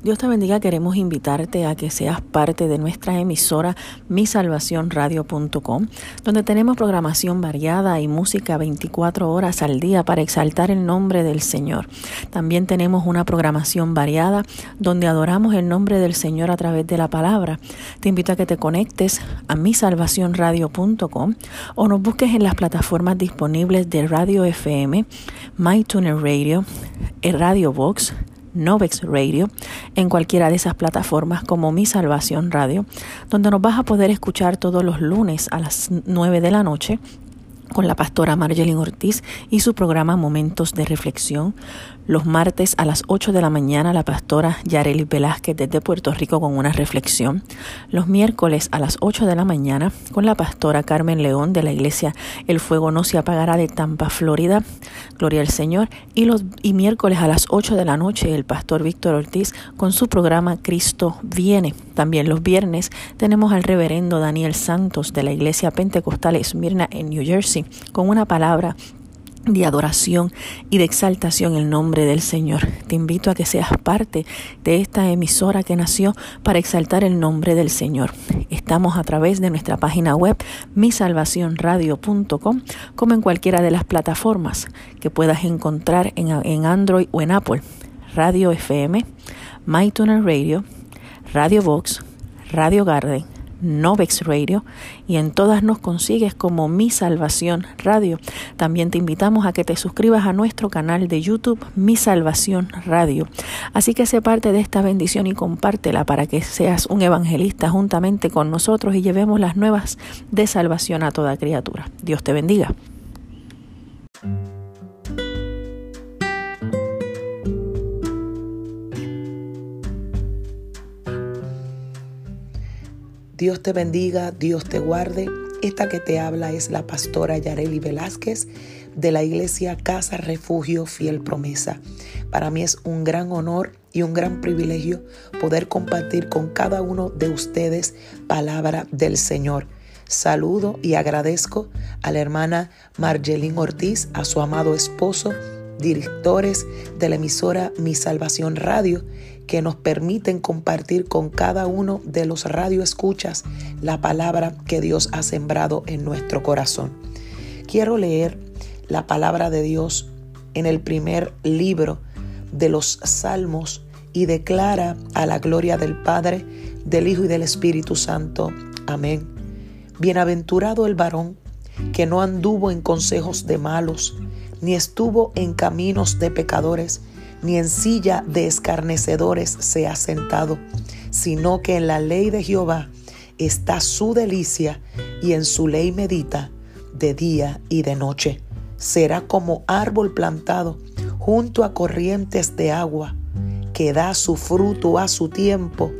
Dios te bendiga, queremos invitarte a que seas parte de nuestra emisora misalvacionradio.com, donde tenemos programación variada y música 24 horas al día para exaltar el nombre del Señor. También tenemos una programación variada donde adoramos el nombre del Señor a través de la palabra. Te invito a que te conectes a misalvacionradio.com o nos busques en las plataformas disponibles de Radio FM, MyTuner Radio, Radio Box, Novex Radio en cualquiera de esas plataformas como Mi Salvación Radio, donde nos vas a poder escuchar todos los lunes a las 9 de la noche con la pastora Marjelin Ortiz y su programa Momentos de Reflexión. Los martes a las 8 de la mañana la pastora Yareli Velázquez desde Puerto Rico con una reflexión. Los miércoles a las 8 de la mañana con la pastora Carmen León de la iglesia El Fuego No Se Apagará de Tampa, Florida. Gloria al Señor. Y los y miércoles a las 8 de la noche el pastor Víctor Ortiz con su programa Cristo Viene. También los viernes tenemos al reverendo Daniel Santos de la iglesia Pentecostal Esmirna en New Jersey con una palabra de adoración y de exaltación el nombre del Señor. Te invito a que seas parte de esta emisora que nació para exaltar el nombre del Señor. Estamos a través de nuestra página web misalvacionradio.com como en cualquiera de las plataformas que puedas encontrar en, en Android o en Apple. Radio FM, MyTuner Radio, Radio Box, Radio Garden, Novex Radio y en todas nos consigues como Mi Salvación Radio. También te invitamos a que te suscribas a nuestro canal de YouTube Mi Salvación Radio. Así que sé parte de esta bendición y compártela para que seas un evangelista juntamente con nosotros y llevemos las nuevas de salvación a toda criatura. Dios te bendiga. Dios te bendiga, Dios te guarde. Esta que te habla es la pastora Yareli Velázquez de la iglesia Casa Refugio Fiel Promesa. Para mí es un gran honor y un gran privilegio poder compartir con cada uno de ustedes palabra del Señor. Saludo y agradezco a la hermana Margelín Ortiz, a su amado esposo, directores de la emisora Mi Salvación Radio que nos permiten compartir con cada uno de los radioescuchas la palabra que Dios ha sembrado en nuestro corazón. Quiero leer la palabra de Dios en el primer libro de los Salmos y declara a la gloria del Padre, del Hijo y del Espíritu Santo. Amén. Bienaventurado el varón que no anduvo en consejos de malos, ni estuvo en caminos de pecadores, ni en silla de escarnecedores se ha sentado, sino que en la ley de Jehová está su delicia y en su ley medita de día y de noche. Será como árbol plantado junto a corrientes de agua, que da su fruto a su tiempo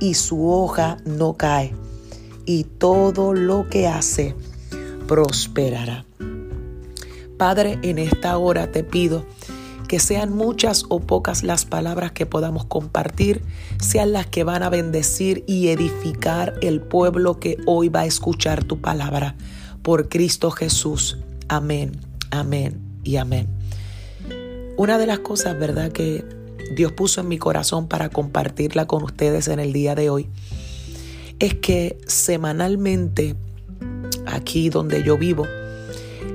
y su hoja no cae, y todo lo que hace prosperará. Padre, en esta hora te pido que sean muchas o pocas las palabras que podamos compartir, sean las que van a bendecir y edificar el pueblo que hoy va a escuchar tu palabra. Por Cristo Jesús. Amén, amén y amén. Una de las cosas, ¿verdad?, que Dios puso en mi corazón para compartirla con ustedes en el día de hoy, es que semanalmente, aquí donde yo vivo,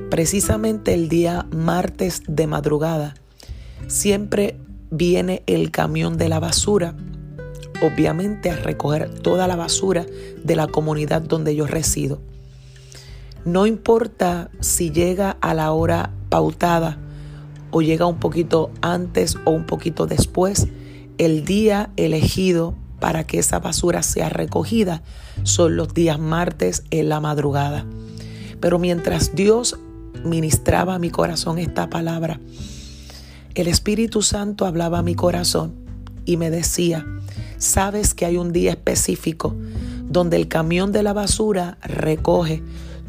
precisamente el día martes de madrugada, siempre viene el camión de la basura, obviamente a recoger toda la basura de la comunidad donde yo resido. No importa si llega a la hora pautada o llega un poquito antes o un poquito después, el día elegido para que esa basura sea recogida son los días martes en la madrugada. Pero mientras Dios ministraba a mi corazón esta palabra, el Espíritu Santo hablaba a mi corazón y me decía, sabes que hay un día específico donde el camión de la basura recoge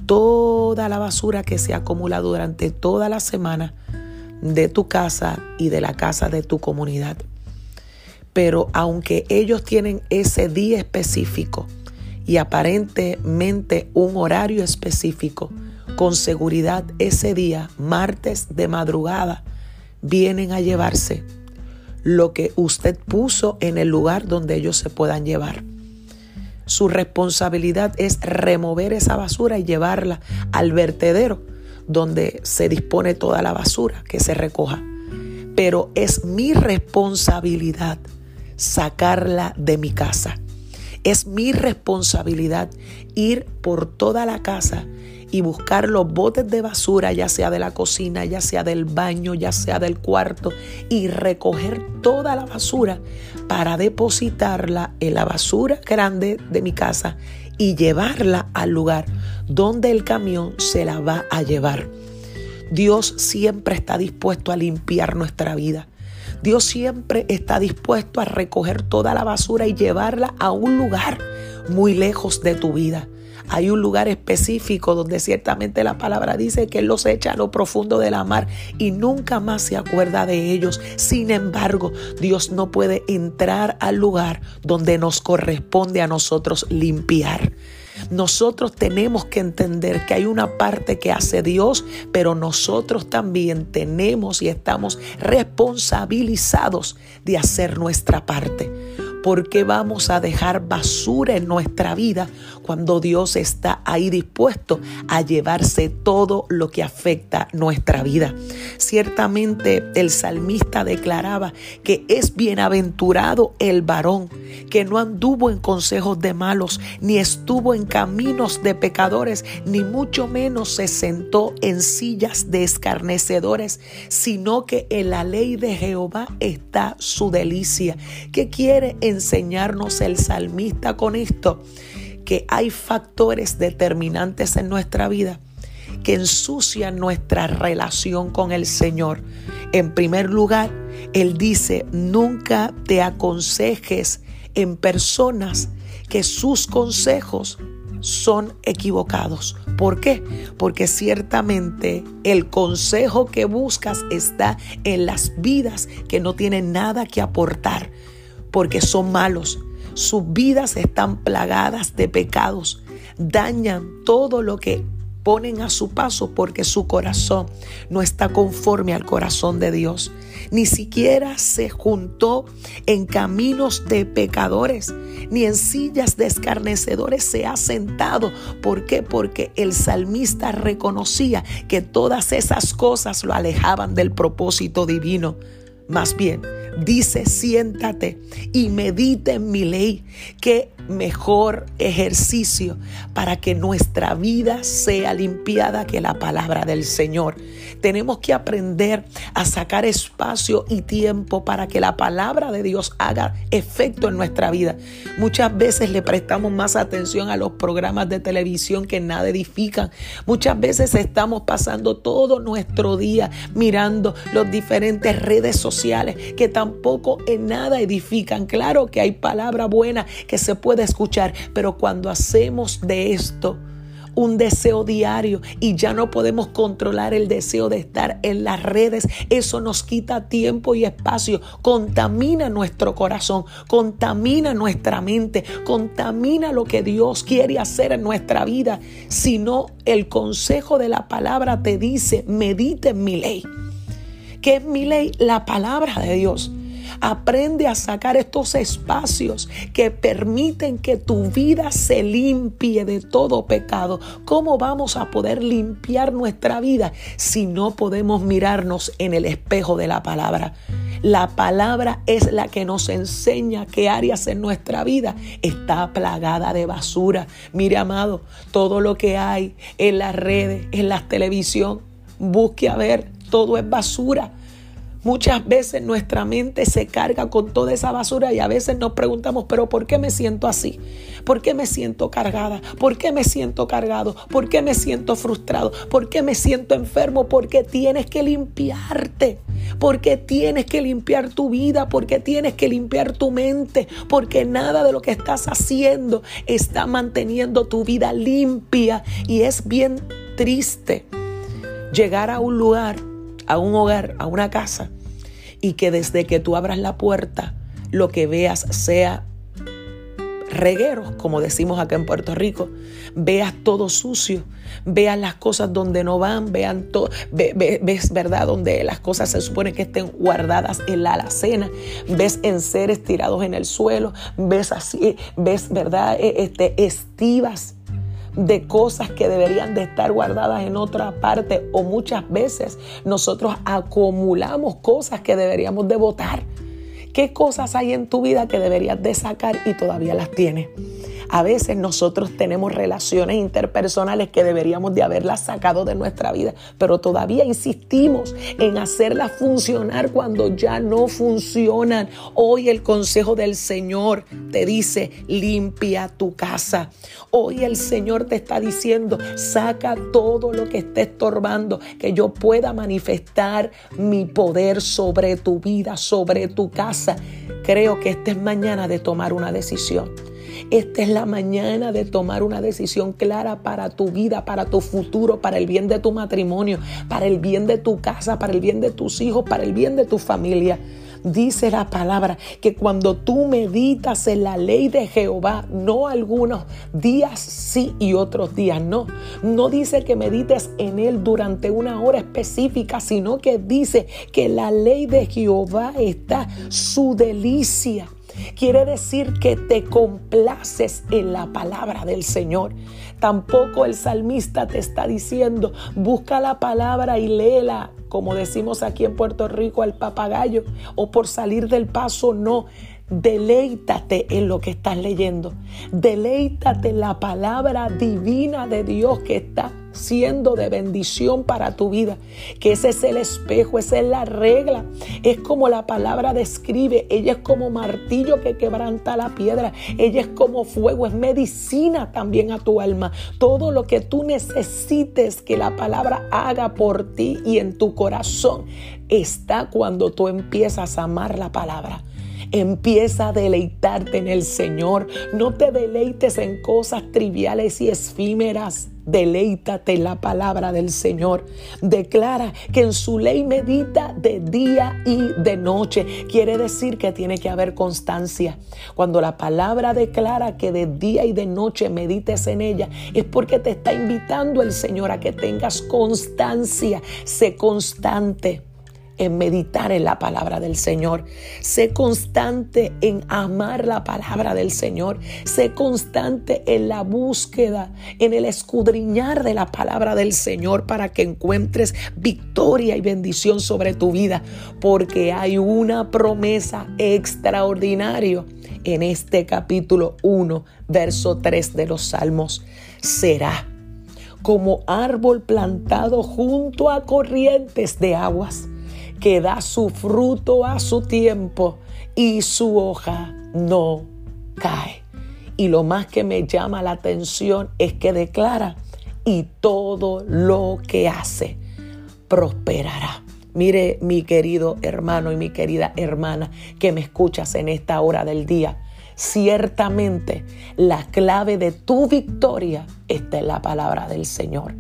toda la basura que se acumula durante toda la semana de tu casa y de la casa de tu comunidad. Pero aunque ellos tienen ese día específico y aparentemente un horario específico, con seguridad ese día, martes de madrugada, vienen a llevarse lo que usted puso en el lugar donde ellos se puedan llevar. Su responsabilidad es remover esa basura y llevarla al vertedero donde se dispone toda la basura que se recoja. Pero es mi responsabilidad sacarla de mi casa. Es mi responsabilidad ir por toda la casa y buscar los botes de basura, ya sea de la cocina, ya sea del baño, ya sea del cuarto, y recoger toda la basura para depositarla en la basura grande de mi casa y llevarla al lugar donde el camión se la va a llevar. Dios siempre está dispuesto a limpiar nuestra vida. Dios siempre está dispuesto a recoger toda la basura y llevarla a un lugar muy lejos de tu vida. Hay un lugar específico donde ciertamente la palabra dice que Él los echa a lo profundo de la mar y nunca más se acuerda de ellos. Sin embargo, Dios no puede entrar al lugar donde nos corresponde a nosotros limpiar. Nosotros tenemos que entender que hay una parte que hace Dios, pero nosotros también tenemos y estamos responsabilizados de hacer nuestra parte. ¿Por qué vamos a dejar basura en nuestra vida cuando Dios está ahí dispuesto a llevarse todo lo que afecta nuestra vida? Ciertamente el salmista declaraba que es bienaventurado el varón que no anduvo en consejos de malos, ni estuvo en caminos de pecadores, ni mucho menos se sentó en sillas de escarnecedores, sino que en la ley de Jehová está su delicia. ¿Qué quiere enseñarnos el salmista con esto? Que hay factores determinantes en nuestra vida que ensucian nuestra relación con el Señor. En primer lugar, Él dice, nunca te aconsejes en personas que sus consejos son equivocados. ¿Por qué? Porque ciertamente el consejo que buscas está en las vidas que no tienen nada que aportar, porque son malos. Sus vidas están plagadas de pecados, dañan todo lo que ponen a su paso porque su corazón no está conforme al corazón de Dios ni siquiera se juntó en caminos de pecadores, ni en sillas de escarnecedores se ha sentado. ¿Por qué? Porque el salmista reconocía que todas esas cosas lo alejaban del propósito divino. Más bien, dice, siéntate y medite en mi ley, que mejor ejercicio para que nuestra vida sea limpiada que la palabra del Señor. Tenemos que aprender a sacar espacio y tiempo para que la palabra de Dios haga efecto en nuestra vida. Muchas veces le prestamos más atención a los programas de televisión que nada edifican. Muchas veces estamos pasando todo nuestro día mirando las diferentes redes sociales que tampoco en nada edifican. Claro que hay palabra buena que se puede escuchar, pero cuando hacemos de esto un deseo diario y ya no podemos controlar el deseo de estar en las redes, eso nos quita tiempo y espacio, contamina nuestro corazón, contamina nuestra mente, contamina lo que Dios quiere hacer en nuestra vida. Si no, el consejo de la palabra te dice, medite en mi ley. ¿Qué es mi ley? La palabra de Dios. Aprende a sacar estos espacios que permiten que tu vida se limpie de todo pecado. ¿Cómo vamos a poder limpiar nuestra vida si no podemos mirarnos en el espejo de la palabra? La palabra es la que nos enseña qué áreas en nuestra vida está plagada de basura. Mire, amado, todo lo que hay en las redes, en la televisión, busque a ver, todo es basura. Muchas veces nuestra mente se carga con toda esa basura y a veces nos preguntamos, pero ¿por qué me siento así? ¿Por qué me siento cargada? ¿Por qué me siento cargado? ¿Por qué me siento frustrado? ¿Por qué me siento enfermo? Porque tienes que limpiarte. Porque tienes que limpiar tu vida, porque tienes que limpiar tu mente, porque nada de lo que estás haciendo está manteniendo tu vida limpia. Y es bien triste llegar a un lugar a un hogar, a una casa, y que desde que tú abras la puerta, lo que veas sea regueros, como decimos acá en Puerto Rico. Veas todo sucio, veas las cosas donde no van, vean todo, ves, verdad, donde las cosas se supone que estén guardadas en la alacena, ves en seres tirados en el suelo, ves así, ves, verdad, e, este, estivas de cosas que deberían de estar guardadas en otra parte o muchas veces nosotros acumulamos cosas que deberíamos de votar ¿Qué cosas hay en tu vida que deberías de sacar y todavía las tienes? A veces nosotros tenemos relaciones interpersonales que deberíamos de haberlas sacado de nuestra vida, pero todavía insistimos en hacerlas funcionar cuando ya no funcionan. Hoy el consejo del Señor te dice, limpia tu casa. Hoy el Señor te está diciendo, saca todo lo que esté estorbando, que yo pueda manifestar mi poder sobre tu vida, sobre tu casa. Creo que esta es mañana de tomar una decisión. Esta es la mañana de tomar una decisión clara para tu vida, para tu futuro, para el bien de tu matrimonio, para el bien de tu casa, para el bien de tus hijos, para el bien de tu familia. Dice la palabra que cuando tú meditas en la ley de Jehová, no algunos días sí y otros días no. No dice que medites en él durante una hora específica, sino que dice que la ley de Jehová está su delicia. Quiere decir que te complaces en la palabra del Señor. Tampoco el salmista te está diciendo, busca la palabra y léela, como decimos aquí en Puerto Rico al papagayo, o por salir del paso, no. Deleítate en lo que estás leyendo. Deleítate en la palabra divina de Dios que está siendo de bendición para tu vida. Que ese es el espejo, esa es la regla. Es como la palabra describe. Ella es como martillo que quebranta la piedra. Ella es como fuego, es medicina también a tu alma. Todo lo que tú necesites que la palabra haga por ti y en tu corazón está cuando tú empiezas a amar la palabra. Empieza a deleitarte en el Señor. No te deleites en cosas triviales y efímeras. Deleítate en la palabra del Señor. Declara que en su ley medita de día y de noche. Quiere decir que tiene que haber constancia. Cuando la palabra declara que de día y de noche medites en ella, es porque te está invitando el Señor a que tengas constancia. Sé constante en meditar en la palabra del Señor. Sé constante en amar la palabra del Señor. Sé constante en la búsqueda, en el escudriñar de la palabra del Señor para que encuentres victoria y bendición sobre tu vida. Porque hay una promesa extraordinaria en este capítulo 1, verso 3 de los Salmos. Será como árbol plantado junto a corrientes de aguas que da su fruto a su tiempo y su hoja no cae. Y lo más que me llama la atención es que declara, y todo lo que hace prosperará. Mire mi querido hermano y mi querida hermana que me escuchas en esta hora del día. Ciertamente la clave de tu victoria está en la palabra del Señor.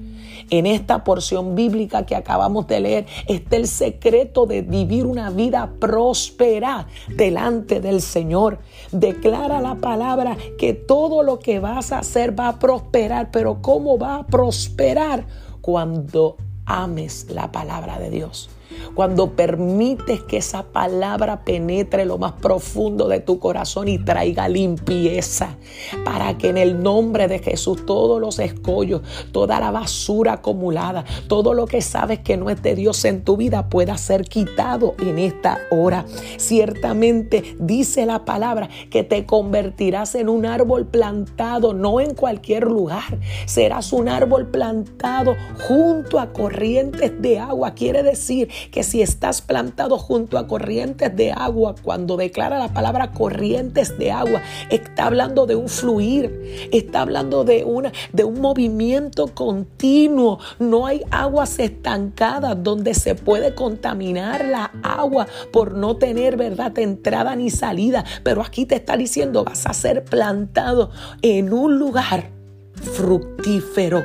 En esta porción bíblica que acabamos de leer está el secreto de vivir una vida próspera delante del Señor. Declara la palabra que todo lo que vas a hacer va a prosperar, pero ¿cómo va a prosperar? Cuando ames la palabra de Dios cuando permites que esa palabra penetre lo más profundo de tu corazón y traiga limpieza, para que en el nombre de Jesús todos los escollos, toda la basura acumulada, todo lo que sabes que no es de Dios en tu vida pueda ser quitado en esta hora. Ciertamente dice la palabra que te convertirás en un árbol plantado, no en cualquier lugar. Serás un árbol plantado junto a de agua. Quiere decir que si estás plantado junto a corrientes de agua, cuando declara la palabra corrientes de agua, está hablando de un fluir, está hablando de, una, de un movimiento continuo. No hay aguas estancadas donde se puede contaminar la agua por no tener, ¿verdad?, entrada ni salida. Pero aquí te está diciendo, vas a ser plantado en un lugar fructífero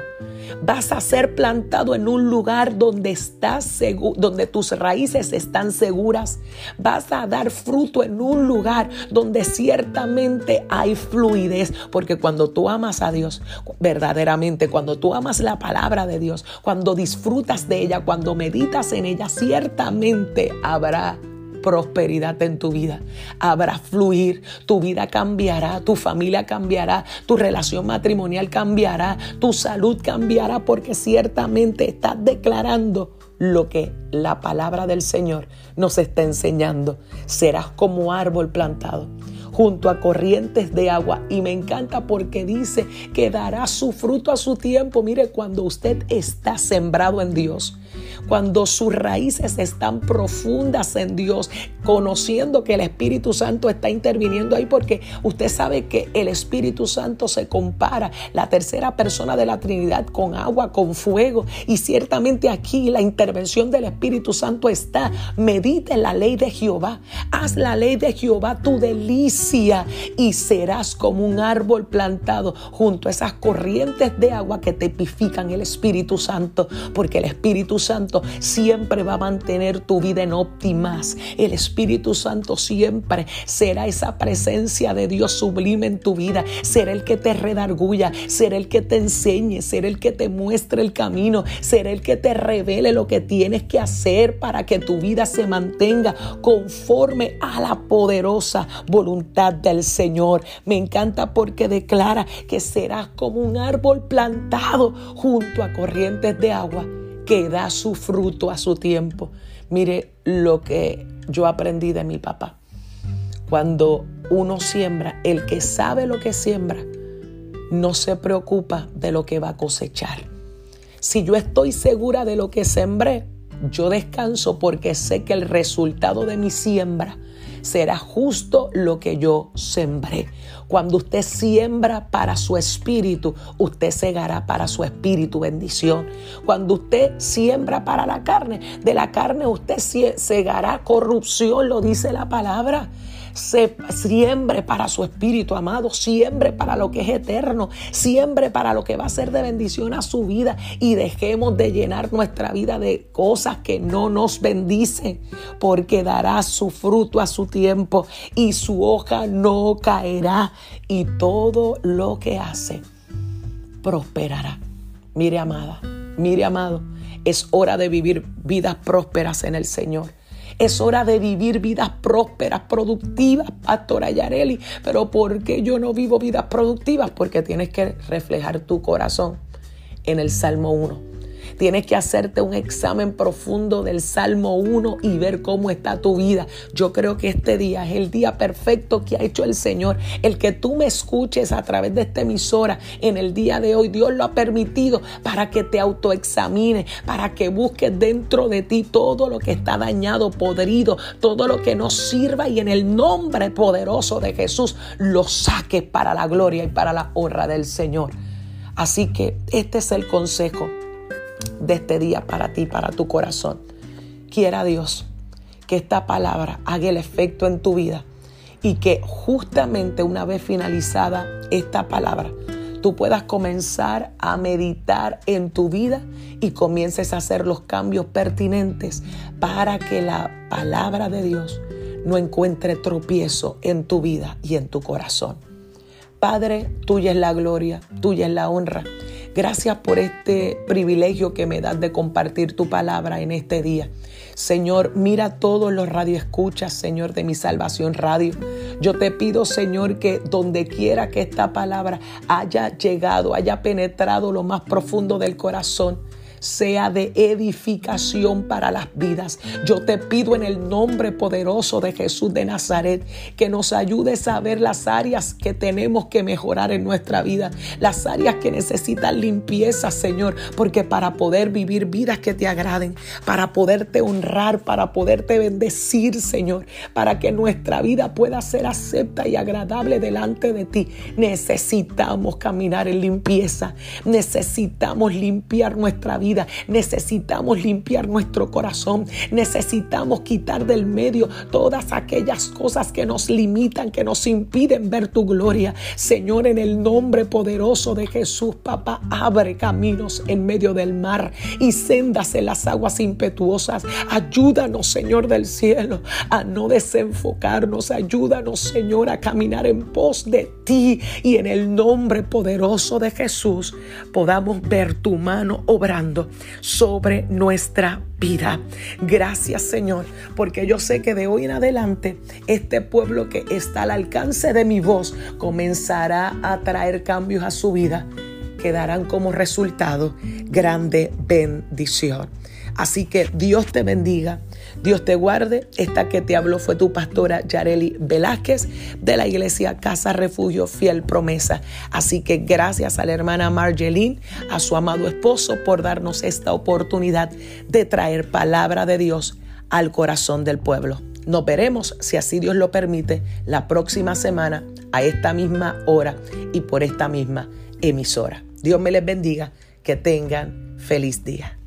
Vas a ser plantado en un lugar donde estás donde tus raíces están seguras. Vas a dar fruto en un lugar donde ciertamente hay fluidez, porque cuando tú amas a Dios, verdaderamente, cuando tú amas la palabra de Dios, cuando disfrutas de ella, cuando meditas en ella, ciertamente habrá prosperidad en tu vida. Habrá fluir, tu vida cambiará, tu familia cambiará, tu relación matrimonial cambiará, tu salud cambiará porque ciertamente estás declarando lo que la palabra del Señor nos está enseñando. Serás como árbol plantado junto a corrientes de agua. Y me encanta porque dice que dará su fruto a su tiempo. Mire, cuando usted está sembrado en Dios, cuando sus raíces están profundas en Dios, conociendo que el Espíritu Santo está interviniendo ahí, porque usted sabe que el Espíritu Santo se compara, la tercera persona de la Trinidad, con agua, con fuego. Y ciertamente aquí la intervención del Espíritu Santo está. Medita en la ley de Jehová. Haz la ley de Jehová tu delicia y serás como un árbol plantado junto a esas corrientes de agua que te pifican el Espíritu Santo, porque el Espíritu Santo siempre va a mantener tu vida en óptimas. El Espíritu Santo siempre será esa presencia de Dios sublime en tu vida. Será el que te redarguya, será el que te enseñe, será el que te muestre el camino, será el que te revele lo que tienes que hacer para que tu vida se mantenga conforme a la poderosa voluntad del Señor. Me encanta porque declara que serás como un árbol plantado junto a corrientes de agua que da su fruto a su tiempo. Mire lo que yo aprendí de mi papá. Cuando uno siembra, el que sabe lo que siembra, no se preocupa de lo que va a cosechar. Si yo estoy segura de lo que sembré, yo descanso porque sé que el resultado de mi siembra será justo lo que yo sembré. Cuando usted siembra para su espíritu, usted segará para su espíritu bendición. Cuando usted siembra para la carne, de la carne usted segará corrupción, lo dice la palabra se siembre para su espíritu amado, siembre para lo que es eterno, siembre para lo que va a ser de bendición a su vida y dejemos de llenar nuestra vida de cosas que no nos bendicen, porque dará su fruto a su tiempo y su hoja no caerá y todo lo que hace prosperará. Mire amada, mire amado, es hora de vivir vidas prósperas en el Señor. Es hora de vivir vidas prósperas, productivas, Pastora Yareli. Pero ¿por qué yo no vivo vidas productivas? Porque tienes que reflejar tu corazón en el Salmo 1. Tienes que hacerte un examen profundo del Salmo 1 y ver cómo está tu vida. Yo creo que este día es el día perfecto que ha hecho el Señor. El que tú me escuches a través de esta emisora en el día de hoy, Dios lo ha permitido para que te autoexamines, para que busques dentro de ti todo lo que está dañado, podrido, todo lo que no sirva y en el nombre poderoso de Jesús lo saques para la gloria y para la honra del Señor. Así que este es el consejo de este día para ti, para tu corazón. Quiera Dios que esta palabra haga el efecto en tu vida y que justamente una vez finalizada esta palabra, tú puedas comenzar a meditar en tu vida y comiences a hacer los cambios pertinentes para que la palabra de Dios no encuentre tropiezo en tu vida y en tu corazón. Padre, tuya es la gloria, tuya es la honra. Gracias por este privilegio que me das de compartir tu palabra en este día. Señor, mira todos los radioescuchas, Señor, de mi salvación radio. Yo te pido, Señor, que donde quiera que esta palabra haya llegado, haya penetrado lo más profundo del corazón, sea de edificación para las vidas. Yo te pido en el nombre poderoso de Jesús de Nazaret que nos ayudes a ver las áreas que tenemos que mejorar en nuestra vida, las áreas que necesitan limpieza, Señor, porque para poder vivir vidas que te agraden, para poderte honrar, para poderte bendecir, Señor, para que nuestra vida pueda ser acepta y agradable delante de ti, necesitamos caminar en limpieza, necesitamos limpiar nuestra vida Necesitamos limpiar nuestro corazón. Necesitamos quitar del medio todas aquellas cosas que nos limitan, que nos impiden ver tu gloria. Señor, en el nombre poderoso de Jesús, papá, abre caminos en medio del mar y sendas en las aguas impetuosas. Ayúdanos, Señor del cielo, a no desenfocarnos. Ayúdanos, Señor, a caminar en pos de ti y en el nombre poderoso de Jesús podamos ver tu mano obrando sobre nuestra vida. Gracias Señor, porque yo sé que de hoy en adelante este pueblo que está al alcance de mi voz comenzará a traer cambios a su vida que darán como resultado grande bendición. Así que Dios te bendiga, Dios te guarde. Esta que te habló fue tu pastora Yareli Velázquez de la iglesia Casa Refugio Fiel Promesa. Así que gracias a la hermana Marjeline, a su amado esposo por darnos esta oportunidad de traer palabra de Dios al corazón del pueblo. Nos veremos, si así Dios lo permite, la próxima semana a esta misma hora y por esta misma emisora. Dios me les bendiga, que tengan feliz día.